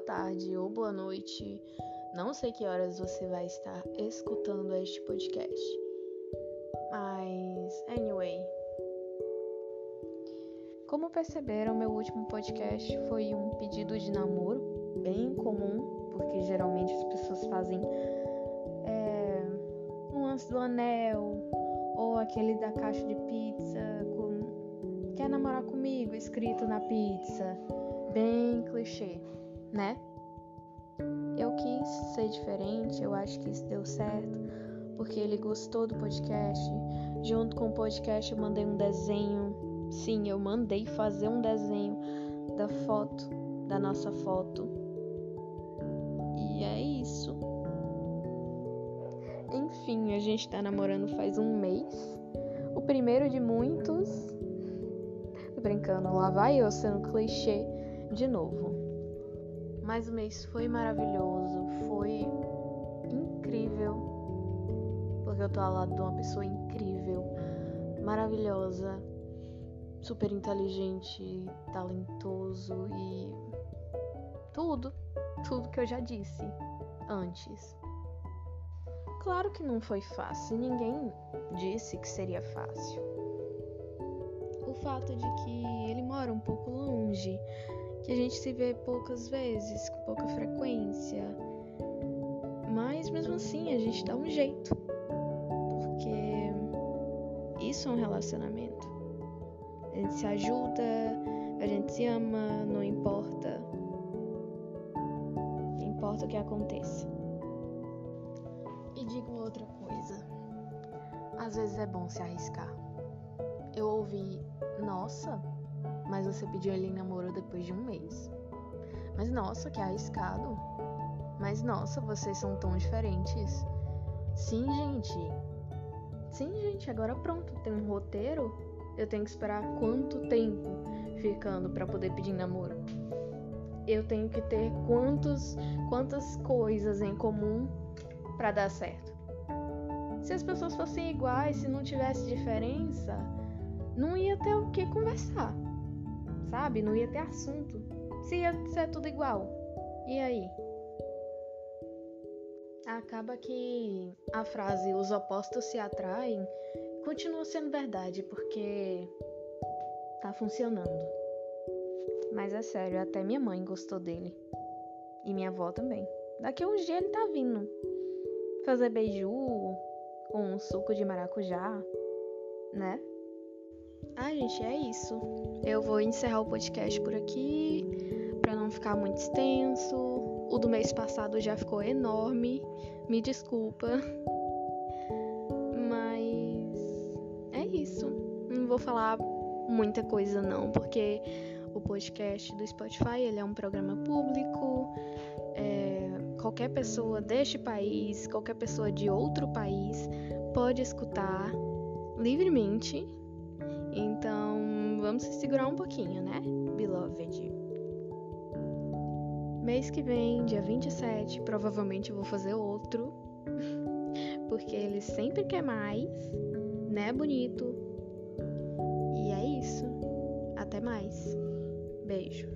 tarde ou boa noite. Não sei que horas você vai estar escutando este podcast. Mas, anyway. Como perceberam, meu último podcast foi um pedido de namoro, bem comum, porque geralmente as pessoas fazem é, um lance do anel ou aquele da caixa de pizza com quer namorar comigo escrito na pizza, bem clichê, né? Eu quis ser diferente, eu acho que isso deu certo, porque ele gostou do podcast. Junto com o podcast eu mandei um desenho. Sim, eu mandei fazer um desenho da foto, da nossa foto. E é isso. Enfim, a gente tá namorando faz um mês. O primeiro de muitos. Tô brincando, lá vai eu sendo clichê de novo. Mas o mês foi maravilhoso, foi incrível. Porque eu tô ao lado de uma pessoa incrível, maravilhosa, super inteligente, talentoso e tudo, tudo que eu já disse antes. Claro que não foi fácil, ninguém disse que seria fácil. O fato de que ele mora um pouco longe, que a gente se vê poucas vezes, com pouca frequência. Mas mesmo assim a gente dá um jeito. Porque isso é um relacionamento. A gente se ajuda, a gente se ama, não importa. Não importa o que aconteça. E digo outra coisa. Às vezes é bom se arriscar. Eu ouvi, nossa, mas você pediu ele em namoro depois de um mês. Mas nossa, que arriscado. Mas nossa, vocês são tão diferentes. Sim, gente. Sim, gente, agora pronto, tem um roteiro. Eu tenho que esperar quanto tempo ficando para poder pedir namoro? Eu tenho que ter quantos quantas coisas em comum para dar certo. Se as pessoas fossem iguais, se não tivesse diferença, não ia ter o que conversar, sabe? Não ia ter assunto. Se ia ser tudo igual. E aí? Acaba que a frase os opostos se atraem continua sendo verdade, porque tá funcionando. Mas é sério, até minha mãe gostou dele. E minha avó também. Daqui a uns dias ele tá vindo fazer beiju com um suco de maracujá, né? Ah, gente, é isso. Eu vou encerrar o podcast por aqui, para não ficar muito extenso. O do mês passado já ficou enorme, me desculpa. Mas é isso. Não vou falar muita coisa não, porque o podcast do Spotify ele é um programa público. É, qualquer pessoa deste país, qualquer pessoa de outro país pode escutar livremente. Então, vamos se segurar um pouquinho, né, beloved? Mês que vem, dia 27, provavelmente eu vou fazer outro. Porque ele sempre quer mais, né, bonito? E é isso. Até mais. Beijo.